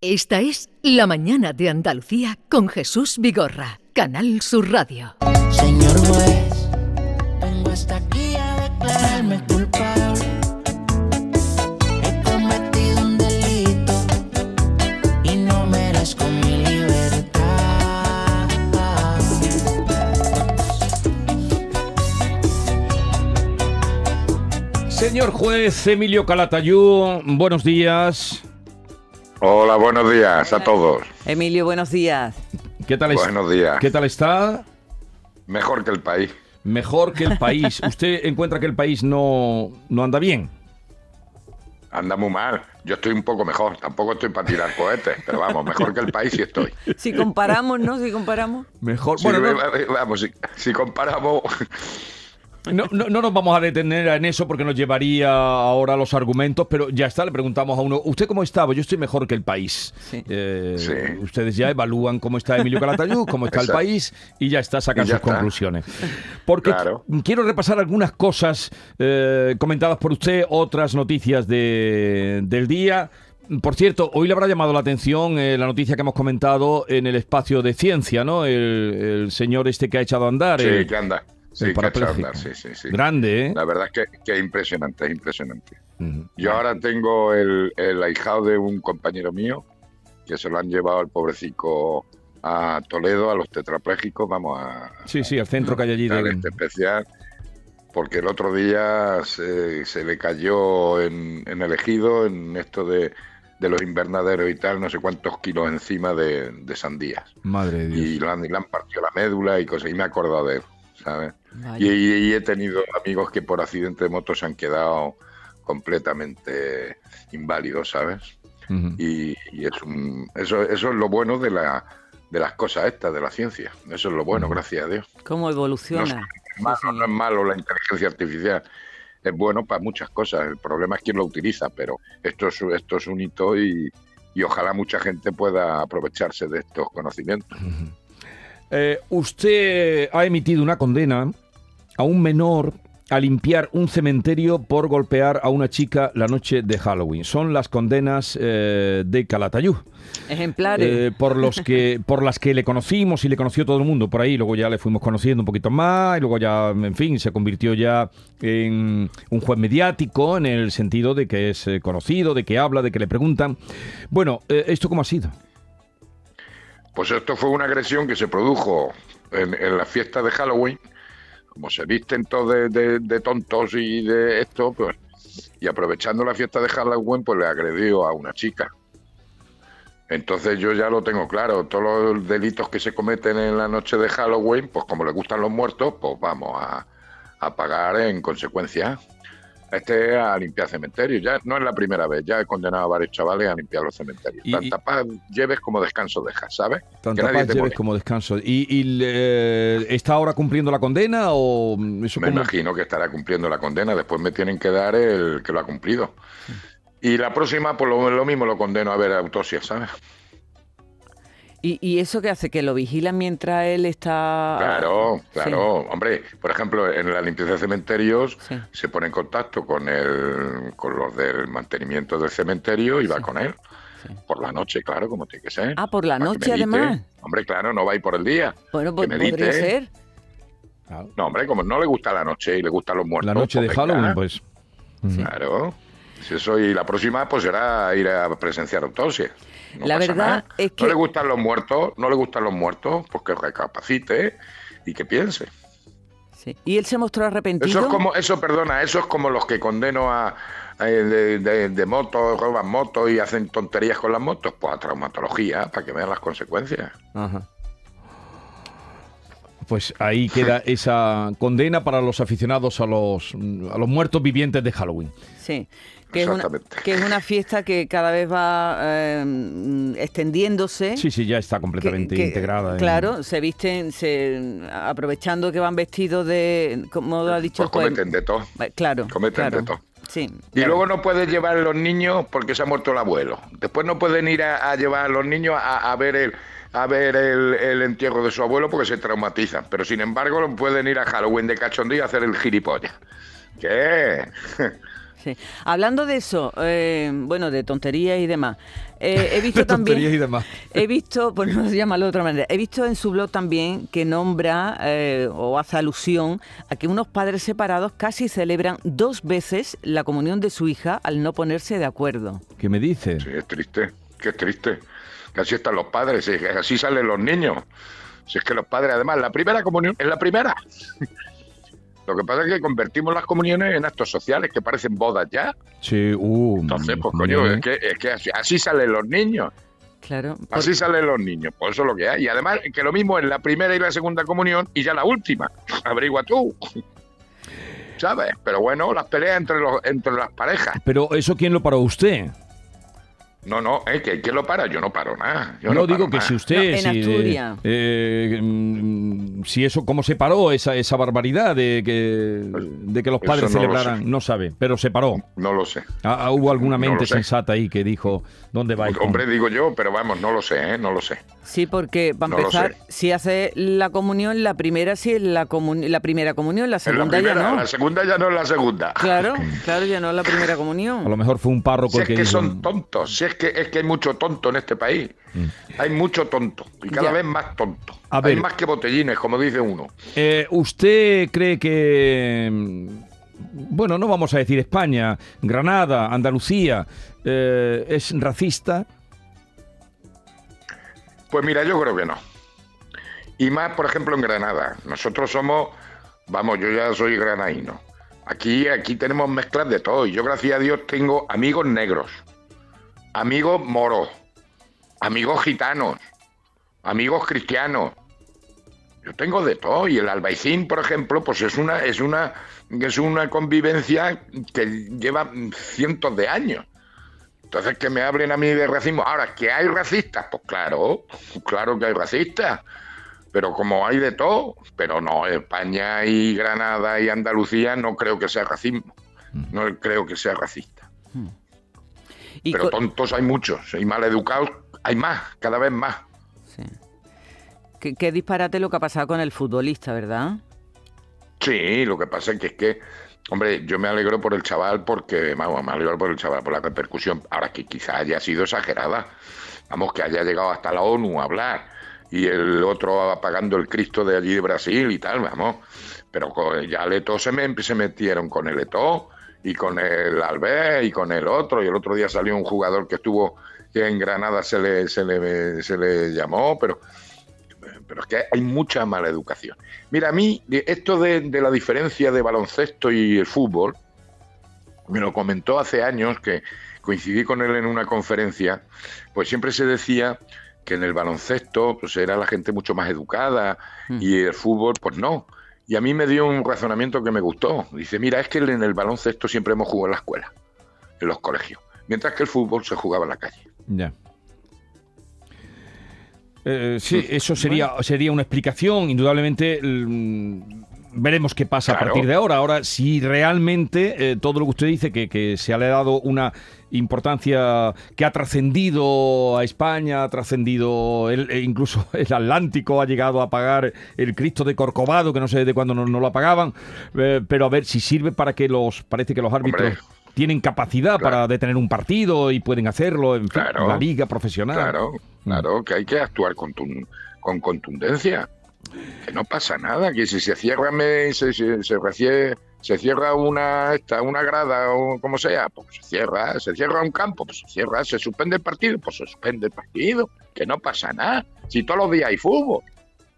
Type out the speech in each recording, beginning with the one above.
Esta es La Mañana de Andalucía con Jesús Vigorra, Canal Sur Radio. Señor juez, vengo hasta aquí a declararme culpable. He cometido un delito y no merezco mi libertad. Señor juez Emilio Calatayú, buenos días. Hola, buenos días a todos. Emilio, buenos días. ¿Qué tal, es- Buenos días. ¿Qué tal está? Mejor que el país. Mejor que el país. ¿Usted encuentra que el país no, no anda bien? Anda muy mal. Yo estoy un poco mejor. Tampoco estoy para tirar cohetes, pero vamos, mejor que el país sí estoy. Si comparamos, ¿no? Si comparamos. Mejor. Si, Bueno, no, vamos, si, si comparamos, no, no- no nos vamos a detener en eso porque nos llevaría ahora los argumentos, pero ya está, le preguntamos a uno, ¿usted cómo estaba? Yo estoy mejor que el país. Sí. Eh, Sí. Ustedes ya evalúan cómo está Emilio Calatayú, cómo está el país y ya está, sacan ya sus está. conclusiones. Porque Claro. qu- quiero repasar algunas cosas eh, comentadas por usted, otras noticias de- del día. Por cierto, hoy le habrá llamado la atención eh, la noticia que hemos comentado en el espacio de ciencia, ¿no? El, el señor este que ha echado a andar. sí, el- que anda. Sí, sí, sí, sí. Grande, ¿eh? La verdad es que, que es impresionante, es impresionante. Ujú. Yo ahora tengo el, el ahijado de un compañero mío que se lo han llevado al pobrecico a Toledo, a los tetraplégicos, vamos a, Sí, sí, el centro que hay allí de... este especial, porque el otro día se, se le cayó en, en el ejido, en esto de, de los invernaderos y tal, no sé cuántos kilos encima de, de sandías. Madre de Dios. Y le han, han partido la médula y cosas, y me he acordado de él, ¿sabes? Y, y- y he tenido amigos que por accidente de moto se han quedado completamente inválidos, ¿sabes? Y, y es un, eso, eso es lo bueno de, la, de las cosas estas, de la ciencia. Eso es lo bueno, gracias a Dios. ¿Cómo evoluciona? Sí, malo, señor. no es malo la inteligencia artificial. Es bueno para muchas cosas. El problema es quién lo utiliza, pero esto es, esto es un hito y, y ojalá mucha gente pueda aprovecharse de estos conocimientos. Eh, usted ha emitido una condena a un menor a limpiar un cementerio por golpear a una chica la noche de Halloween. Son las condenas eh, de Calatayú. Ejemplares. Eh, por los que por las que le conocimos y le conoció todo el mundo por ahí luego ya le fuimos conociendo un poquito más y luego ya en fin se convirtió ya en un juez mediático en el sentido de que es conocido de que habla de que le preguntan bueno eh, esto cómo ha sido Pues esto fue una agresión que se produjo en, en la fiesta de Halloween. Como se visten todos de, tontos y de esto, pues, y aprovechando la fiesta de Halloween, pues le agredió a una chica. Entonces yo ya lo tengo claro, todos los delitos que se cometen en la noche de Halloween, pues como le gustan los muertos, pues vamos a pagar en consecuencia. Este a limpiar cementerios, ya no es la primera vez, ya he condenado a varios chavales a limpiar los cementerios. Y- Tanta paz lleves como descanso dejas, ¿sabes? Tanta que nadie paz te lleves como descanso. ¿Y, y le- está ahora cumpliendo la condena o eso Me imagino que estará cumpliendo la condena. Después me tienen que dar el que lo ha cumplido. Y la próxima, pues lo, lo mismo lo condeno a ver autopsia, ¿sabes? ¿Y, y eso qué hace? ¿Que lo vigilan mientras él está...? Claro, Sí. claro. Hombre, por ejemplo, en la limpieza de cementerios Sí. se pone en contacto con el, con los del mantenimiento del cementerio y va con él. Sí. Por la noche, claro, como tiene que ser. Ah, por la noche, además. Hombre, claro, no va a ir por el día. Bueno, pues podría ser. No, hombre, como no le gusta la noche y le gustan los muertos. la noche de pues venga. Halloween pues Claro. Si eso y la próxima pues será ir a presenciar autopsia. No La verdad nada. es que- No le gustan los muertos, no le gustan los muertos, pues que recapacite y que piense. Sí. ¿Y él se mostró arrepentido? Eso es como, eso, perdona, eso es como los que condeno a, a- de, de- de motos, roban motos y hacen tonterías con las motos, pues a traumatología, para que vean las consecuencias. Ajá. Pues ahí queda esa condena para los aficionados a los, a los muertos vivientes de Halloween. Sí. Que es, una, que es una fiesta que cada vez va eh, extendiéndose. Sí, sí, ya está completamente que, integrada. en- Claro, se visten, se, aprovechando que van vestidos de, como ha dicho Pues el juez. cometen de todo. Claro, cometen claro. de todo. Sí. Y luego no puedes llevar a los niños porque se ha muerto el abuelo. Después no pueden ir a, a llevar a los niños a, a ver el a ver el, el entierro de su abuelo porque se traumatizan. Pero sin embargo no pueden ir a Halloween de cachondeo y hacer el gilipollas. ¿Qué? sí. Hablando de eso, eh, bueno, de tonterías y demás, eh, he visto De también... tonterías y demás. He visto, pues no se llama de otra manera, he visto en su blog también que nombra eh, o hace alusión a que unos padres separados casi celebran dos veces la comunión de su hija al no ponerse de acuerdo. ¿Qué me dice? Sí, es triste, que es triste. Que así están los padres, y que así salen los niños. Si es que los padres, además, la primera comunión es la primera. Lo que pasa es que convertimos las comuniones en actos sociales que parecen bodas ya. Sí, uh, Entonces, pues coño, es que, es que así, así salen los niños. Claro. por- Así salen los niños. Pues eso es lo que hay. Y además, que lo mismo en la primera y la segunda comunión y ya la última. Averigua tú. ¿Sabes? Pero bueno, las peleas entre, los, entre las parejas. Pero eso, ¿quién lo paró usted? No, no, ¿eh? ¿Que, ¿quién lo para? Yo no paro nada. Yo no, no, digo que nada. si usted... No, en si, Asturias. eh, mm, si eso, ¿cómo se paró esa, esa barbaridad de que, de que los padres no celebraran? No sabe, pero se paró. No lo sé. Ah, ah, hubo alguna mente sensata ahí que dijo, ¿dónde va? Hombre, digo yo, pero vamos, no lo sé, ¿eh? No lo sé. Sí, porque para empezar, si hace la comunión, la primera sí es la, comun- la primera comunión, la segunda primera, ya no. la segunda ya no es la segunda. Claro, claro, ya no es la primera A lo comunión. mejor fue un párroco Si es que que dijo, son tontos, si es que, es que hay mucho tonto en este país. Hay mucho tonto. Y cada Ya. vez más tonto. A hay ver. más que botellines, como dice uno. Eh, ¿Usted cree que, mm, bueno, no vamos a decir España, Granada, Andalucía, eh, es racista? Pues mira, yo creo que no. Y más, por ejemplo, en Granada. Nosotros somos, vamos, yo ya soy granadino. Aquí, aquí tenemos mezclas de todo. Y yo, gracias a Dios, tengo amigos negros, amigos moros, amigos gitanos, amigos cristianos. Yo tengo de todo. Y el albaicín, por ejemplo, pues es una, es una, es una convivencia que lleva cientos de años. Entonces, que me hablen a mí de racismo. Ahora, ¿que hay racistas? Pues claro, claro que hay racistas. Pero como hay de todo, pero no, España y Granada y Andalucía no creo que sea racismo. No creo que sea racista. Y Pero tontos hay muchos, y mal educados hay más, cada vez más. sí. Qué, qué disparate lo que ha pasado con el futbolista, ¿verdad? Sí, lo que pasa es que es que, hombre, yo me alegro por el chaval porque, vamos, me alegro por el chaval, por la repercusión. Ahora que quizá haya sido exagerada, vamos, que haya llegado hasta la ONU a hablar y el otro apagando el Cristo de allí de Brasil y tal, vamos. Pero con, ya el Eto'o se, me, se metieron con el Eto'o y con el Alves y con el otro. Y el otro día salió un jugador que estuvo que en Granada se le, se le, se le llamó, pero pero es que hay mucha mala educación. Mira, a mí, esto de, de la diferencia de baloncesto y el fútbol, me lo comentó hace años que coincidí con él en una conferencia, pues siempre se decía que en el baloncesto pues era la gente mucho más educada y el fútbol pues no. Y a mí me dio un razonamiento que me gustó. Dice, mira, es que en el baloncesto siempre hemos jugado en la escuela, en los colegios, mientras que el fútbol se jugaba en la calle. Ya. Eh, sí, eso sería, sería una explicación. Indudablemente mm, veremos qué pasa a partir de ahora. Ahora, si realmente eh, todo lo que usted dice, que, que se le ha dado una importancia que ha trascendido a España, ha trascendido el- e incluso el Atlántico, ha llegado a pagar el Cristo de Corcovado, que no sé de cuándo no, no lo apagaban, eh, pero a ver si sirve para que los, parece que los árbitros... Hombre. Tienen capacidad Claro. para detener un partido y pueden hacerlo en fin, la liga profesional. Claro, claro, que hay que actuar con contundencia. Que no pasa nada, que si se cierra, se, se, se cierra una esta, una grada o como sea, pues se cierra, se cierra un campo, pues se cierra, se suspende el partido, pues se suspende el partido, que no pasa nada. Si todos los días hay fútbol,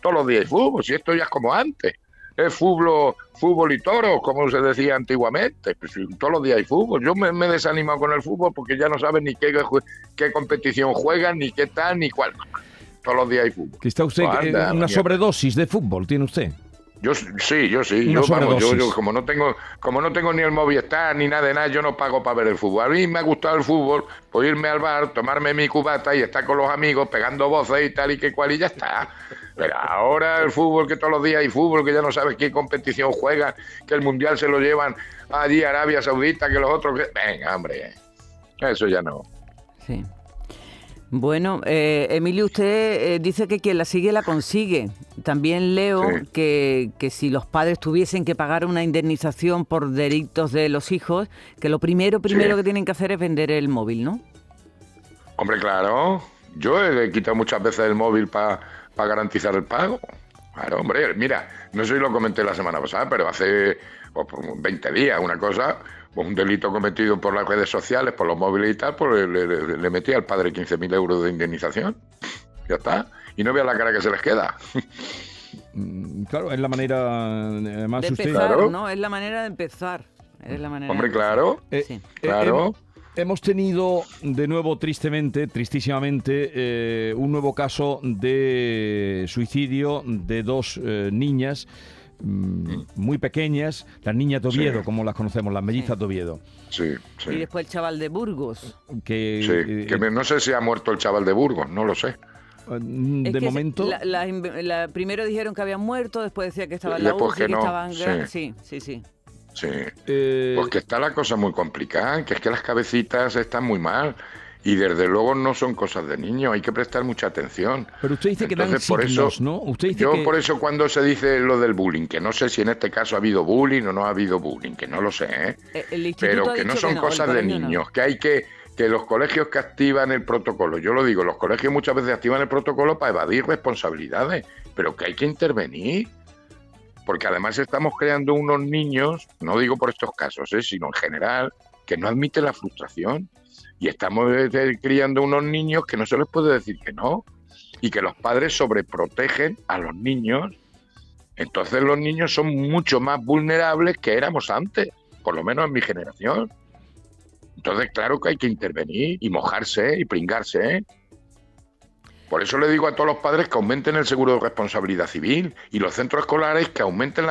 todos los días hay fútbol, si esto ya es como antes. Es fútbol, fútbol y toros, como se decía antiguamente. Pues todos los días hay fútbol. Yo me, me he desanimado con el fútbol porque ya no saben ni qué, qué competición juegan, ni qué tal, ni cuál. Todos los días hay fútbol. Que está usted Pues eh, anda, una sobredosis de fútbol, tiene usted. Yo sí, yo sí. Una Yo, vamos, yo, yo como no tengo, como no tengo ni el Movistar ni nada de nada, yo no pago para ver el fútbol. A mí me ha gustado el fútbol, pues irme al bar, tomarme mi cubata y estar con los amigos pegando voces y tal y que cual y ya está. Pero ahora el fútbol que todos los días hay fútbol, que ya no sabes qué competición juegan, que el mundial se lo llevan allí a Arabia Saudita, que los otros que... Venga, hombre. Eso ya no. Sí. Bueno, eh, Emilio, usted eh, dice que quien la sigue la consigue. también leo Sí. que, que si los padres tuviesen que pagar una indemnización por delitos de los hijos, que lo primero, primero Sí. que tienen que hacer es vender el móvil, ¿no? Hombre, claro. Yo he quitado muchas veces el móvil para garantizar el pago. Claro, hombre, mira, no sé si lo comenté la semana pasada, pero hace pues, por 20 días una cosa, pues, un delito cometido por las redes sociales, por los móviles y tal, pues le, le- le metí al padre 15.000 euros de indemnización. Ya está. Y no vea la cara que se les queda. Mm, Claro, es la manera, además de usted... empezar, Claro. ¿no? Es la manera de empezar. Es la manera Hombre, de claro. Eh, Sí. eh, Claro. hem- hemos tenido de nuevo, tristemente, tristísimamente, eh, un nuevo caso de suicidio de dos eh, niñas mm, muy pequeñas, las niñas de Oviedo, Sí. como las conocemos, las mellizas Sí. de Oviedo. Sí, Y sí. después el chaval de Burgos. Que, Sí, eh, que me- no sé si ha muerto el chaval de Burgos, no lo sé. mm, Es de momento... la- la inve- la- primero dijeron que habían muerto, después decía que estaba en la Después UCI, que que no, estaban... sí. Sí, sí, sí. Sí. eh, Pues que está la cosa muy complicada, que es que las cabecitas están muy mal y desde luego no son cosas de niños, hay que prestar mucha atención. pero usted dice que dan por signos, eso- ¿no? Usted dice Yo que... por eso cuando se dice lo del bullying, que no sé si en este caso ha habido bullying o no ha habido bullying, que no lo sé, ¿eh? Eh, El pero que no son cosas de no. niños, que hay que que los colegios que activan el protocolo, yo lo digo, los colegios muchas veces activan el protocolo para evadir responsabilidades, pero que hay que intervenir. Porque además estamos creando unos niños, no digo por estos casos, ¿eh? sino en general, que no admiten la frustración. Y estamos criando unos niños que no se les puede decir que no. Y que los padres sobreprotegen a los niños. Entonces los niños son mucho más vulnerables que éramos antes, por lo menos en mi generación. Entonces, claro que hay que intervenir y mojarse y pringarse. ¿eh? Por eso le digo a todos los padres que aumenten el seguro de responsabilidad civil y los centros escolares que aumenten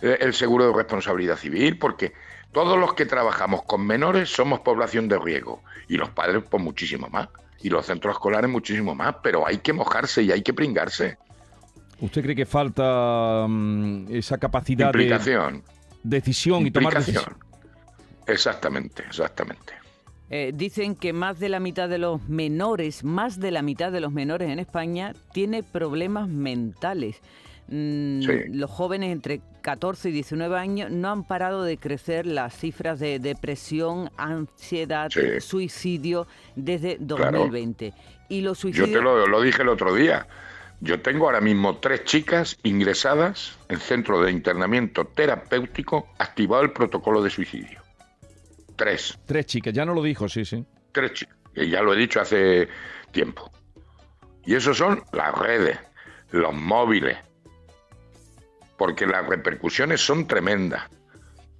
eh, el seguro de responsabilidad civil, porque todos los que trabajamos con menores somos población de riesgo y los padres pues muchísimo más y los centros escolares muchísimo más, pero hay que mojarse y hay que pringarse. ¿Usted cree que falta mm, esa capacidad de Implicación, decisión y tomar decisiones? Exactamente, exactamente. Eh, dicen que más de la mitad de los menores, más de la mitad de los menores en España tiene problemas mentales. Mm, Sí. Los jóvenes entre 14 y 19 años no han parado de crecer las cifras de depresión, ansiedad, Sí. suicidio desde Claro. 2020. Y los Yo suicidios... te lo, lo dije el otro día. Yo tengo ahora mismo tres chicas ingresadas en centro de internamiento terapéutico activado el protocolo de suicidio. Tres, Tres chicas, ya no lo dijo, sí, sí. tres chicas. Que ya lo he dicho hace tiempo. Y eso son las redes, los móviles. Porque las repercusiones son tremendas.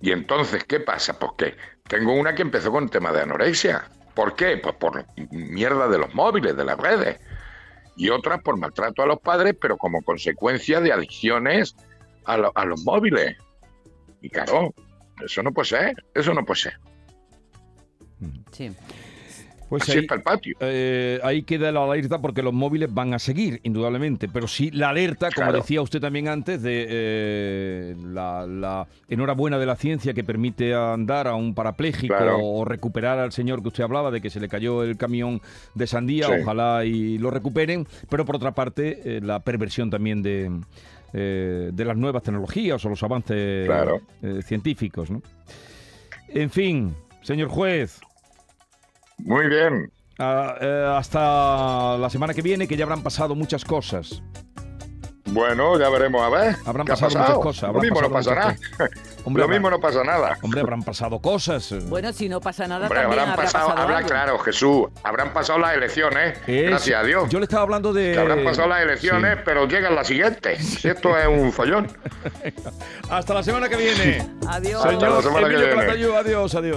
Y entonces, ¿qué pasa? Pues que tengo una que empezó con tema de anorexia. ¿Por qué? Pues por mierda de los móviles, de las redes. Y otras por maltrato a los padres, pero como consecuencia de adicciones a, lo- a los móviles. Y claro, eso no puede ser, eso no puede ser. Sí. Pues Así ahí, está el patio. eh, ahí queda la alerta porque los móviles van a seguir, indudablemente. Pero sí la alerta, como Claro. decía usted también antes, de eh, la, la enhorabuena de la ciencia que permite andar a un parapléjico Claro. o recuperar al señor que usted hablaba de que se le cayó el camión de sandía, Sí. ojalá y lo recuperen. Pero por otra parte, eh, la perversión también de, de las nuevas tecnologías o los avances Claro. científicos. ¿no? En fin, señor juez. Muy bien. Ah, eh, hasta la semana que viene, que ya habrán pasado muchas cosas. Bueno, ya veremos a ver. Habrán ¿Qué ha pasado muchas cosas, Lo mismo no pasa nada. Hombre, Lo habrá- mismo no pasa nada. Hombre, habrán pasado cosas. Bueno, si no pasa nada, Hombre, también habrán habrá pasado, pasado habrá, algo. claro, Jesús, habrán pasado las elecciones, Es- gracias a Dios. Yo le estaba hablando de. Que habrán pasado las elecciones, Sí. pero llegan las siguientes. Si esto es un follón. Hasta la semana que viene. Adiós. Hasta la Señor semana que Emilio adiós, adiós.